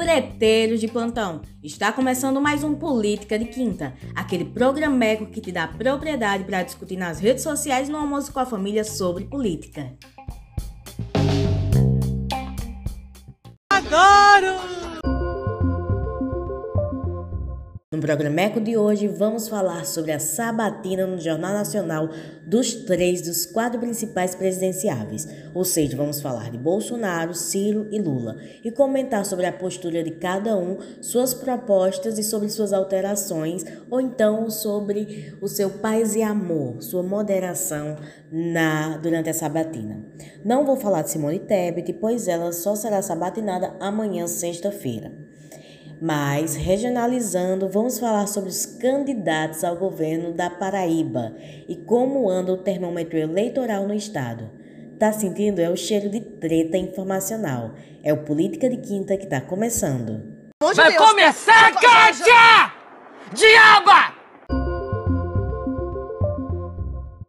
Preteiros de plantão, está começando mais um Política de Quinta, aquele programeco que te dá propriedade para discutir nas redes sociais no almoço com a família sobre política. Adoro! No programeco de hoje vamos falar sobre a sabatina no Jornal Nacional dos três dos quatro principais presidenciáveis, ou seja, vamos falar de Bolsonaro, Ciro e Lula, e comentar sobre a postura de cada um, suas propostas e sobre suas alterações, ou então sobre o seu paz e amor, sua moderação na durante a sabatina. Não vou falar de Simone Tebet, pois ela só será sabatinada amanhã, sexta-feira. Mas, regionalizando, vamos falar sobre os candidatos ao governo da Paraíba e como anda o termômetro eleitoral no estado. Tá sentindo? É o cheiro de treta informacional. É o Política de Quinta que tá começando. Vai começar, Kátia!